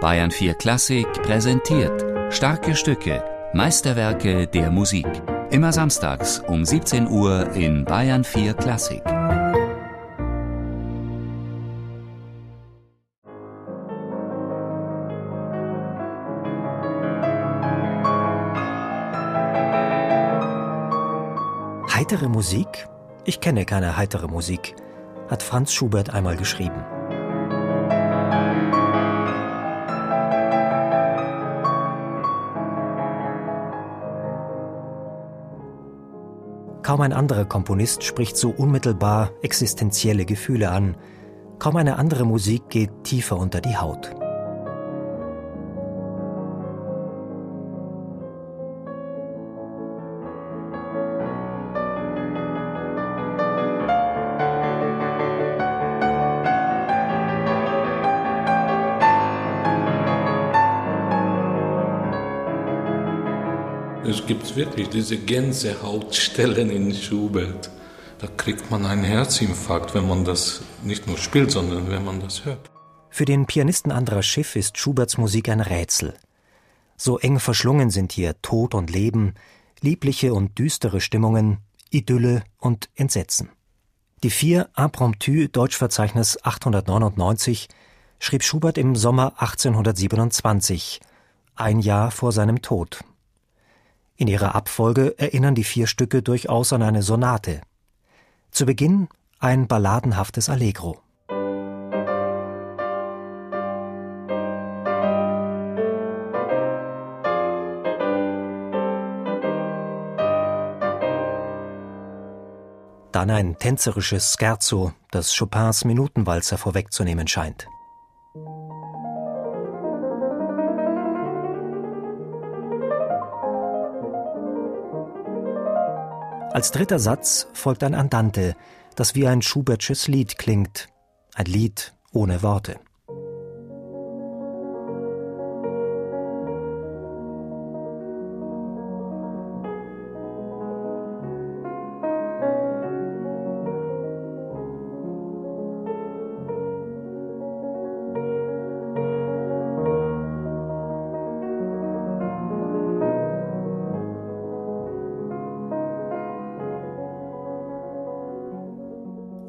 Bayern 4 Klassik präsentiert starke Stücke, Meisterwerke der Musik. Immer samstags um 17 Uhr in Bayern 4 Klassik. Heitere Musik? Ich kenne keine heitere Musik, hat Franz Schubert einmal geschrieben. Kaum ein anderer Komponist spricht so unmittelbar existenzielle Gefühle an. Kaum eine andere Musik geht tiefer unter die Haut. Es gibt wirklich diese Gänsehautstellen in Schubert. Da kriegt man einen Herzinfarkt, wenn man das nicht nur spielt, sondern wenn man das hört. Für den Pianisten Andras Schiff ist Schuberts Musik ein Rätsel. So eng verschlungen sind hier Tod und Leben, liebliche und düstere Stimmungen, Idylle und Entsetzen. Die vier Impromptu Deutschverzeichnis 899 schrieb Schubert im Sommer 1827, ein Jahr vor seinem Tod, in ihrer Abfolge erinnern die vier Stücke durchaus an eine Sonate. Zu Beginn ein balladenhaftes Allegro. Dann ein tänzerisches Scherzo, das Chopins Minutenwalzer vorwegzunehmen scheint. Als dritter Satz folgt ein Andante, das wie ein Schubertsches Lied klingt, ein Lied ohne Worte.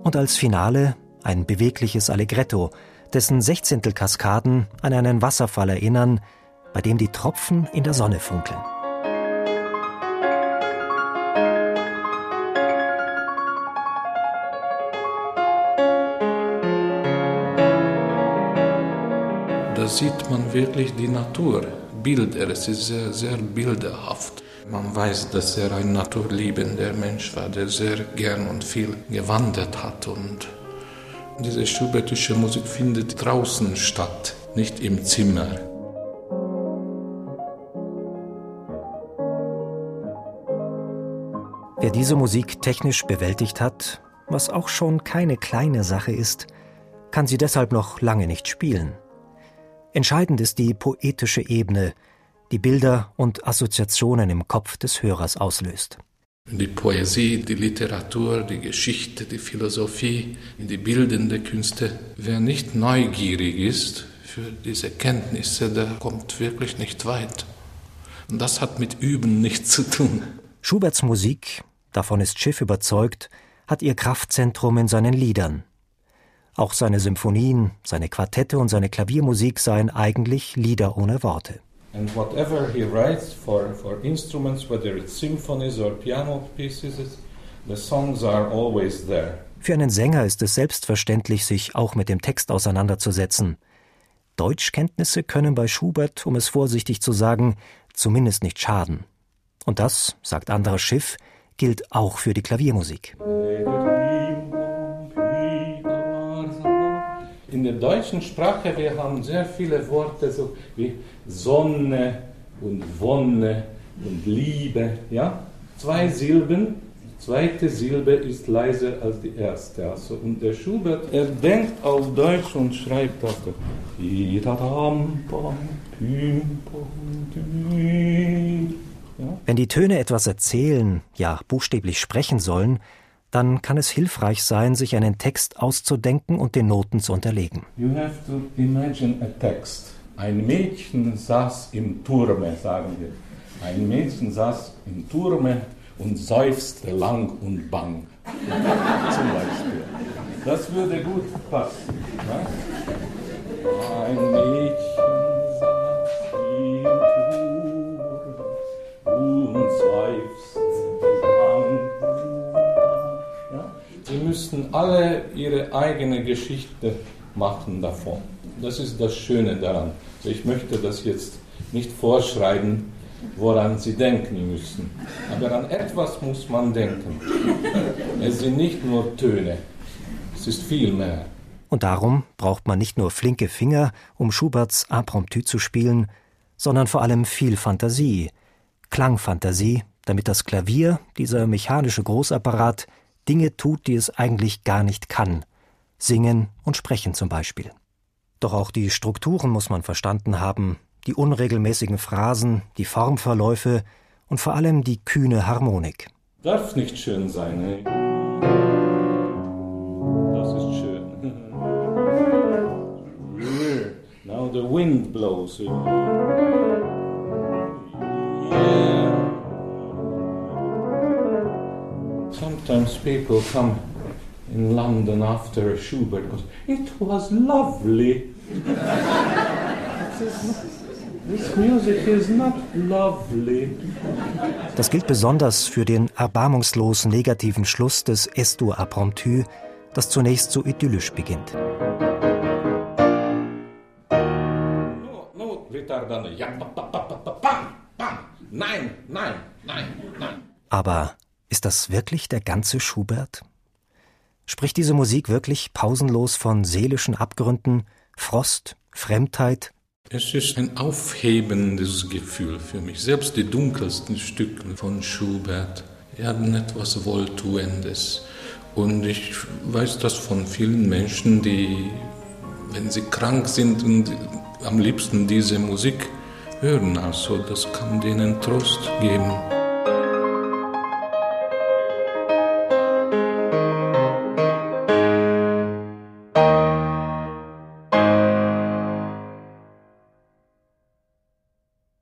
Und als Finale ein bewegliches Allegretto, dessen Sechzehntelkaskaden an einen Wasserfall erinnern, bei dem die Tropfen in der Sonne funkeln. Da sieht man wirklich die Natur, Bilder, es ist sehr, sehr bilderhaft. Man weiß, dass er ein naturliebender Mensch war, der sehr gern und viel gewandert hat. Und diese schubertische Musik findet draußen statt, nicht im Zimmer. Wer diese Musik technisch bewältigt hat, was auch schon keine kleine Sache ist, kann sie deshalb noch lange nicht spielen. Entscheidend ist die poetische Ebene, die Bilder und Assoziationen im Kopf des Hörers auslöst. Die Poesie, die Literatur, die Geschichte, die Philosophie, die bildende Künste. Wer nicht neugierig ist für diese Kenntnisse, der kommt wirklich nicht weit. Und das hat mit Üben nichts zu tun. Schuberts Musik, davon ist Schiff überzeugt, hat ihr Kraftzentrum in seinen Liedern. Auch seine Symphonien, seine Quartette und seine Klaviermusik seien eigentlich Lieder ohne Worte. And whatever he writes for, for instruments, whether it's symphonies or piano pieces, the songs are always there. Für einen Sänger ist es selbstverständlich, sich auch mit dem Text auseinanderzusetzen. Deutschkenntnisse können bei Schubert, um es vorsichtig zu sagen, zumindest nicht schaden. Und das, sagt anderer Schiff, gilt auch für die Klaviermusik. In der deutschen Sprache, wir haben sehr viele Worte, so wie Sonne und Wonne und Liebe, ja? Zwei Silben, die zweite Silbe ist leiser als die erste. Also, und der Schubert, er denkt auf Deutsch und schreibt Deutsch. Wenn die Töne etwas erzählen, ja buchstäblich sprechen sollen, dann kann es hilfreich sein, sich einen Text auszudenken und den Noten zu unterlegen. You have to imagine a text Ein Mädchen saß im Turme, sagen wir. Ein Mädchen saß im Turme und seufzte lang und bang. Zum Beispiel. Das würde gut passen. Ne? Ein Mädchen Sie müssten alle ihre eigene Geschichte machen davon. Das ist das Schöne daran. Ich möchte das jetzt nicht vorschreiben, woran Sie denken müssen. Aber an etwas muss man denken. Es sind nicht nur Töne, es ist viel mehr. Und darum braucht man nicht nur flinke Finger, um Schuberts Impromptu zu spielen, sondern vor allem viel Fantasie, Klangfantasie, damit das Klavier, dieser mechanische Großapparat, Dinge tut, die es eigentlich gar nicht kann. Singen und sprechen zum Beispiel. Doch auch die Strukturen muss man verstanden haben, die unregelmäßigen Phrasen, die Formverläufe und vor allem die kühne Harmonik. Darf nicht schön sein, ey. Das ist schön. Now the wind blows. Sometimes people come in London after Schubert goes, it was lovely. This music is not lovely. Das gilt besonders für den erbarmungslos negativen Schluss des Estur Impromptu, das zunächst so idyllisch beginnt. Nein, nein, nein. Aber ist das wirklich der ganze Schubert? Spricht diese Musik wirklich pausenlos von seelischen Abgründen, Frost, Fremdheit, es ist ein aufhebendes Gefühl für mich. Selbst die dunkelsten Stücke von Schubert haben etwas Wohltuendes. Und ich weiß das von vielen Menschen, die, wenn sie krank sind und am liebsten diese Musik hören, also das kann denen Trost geben.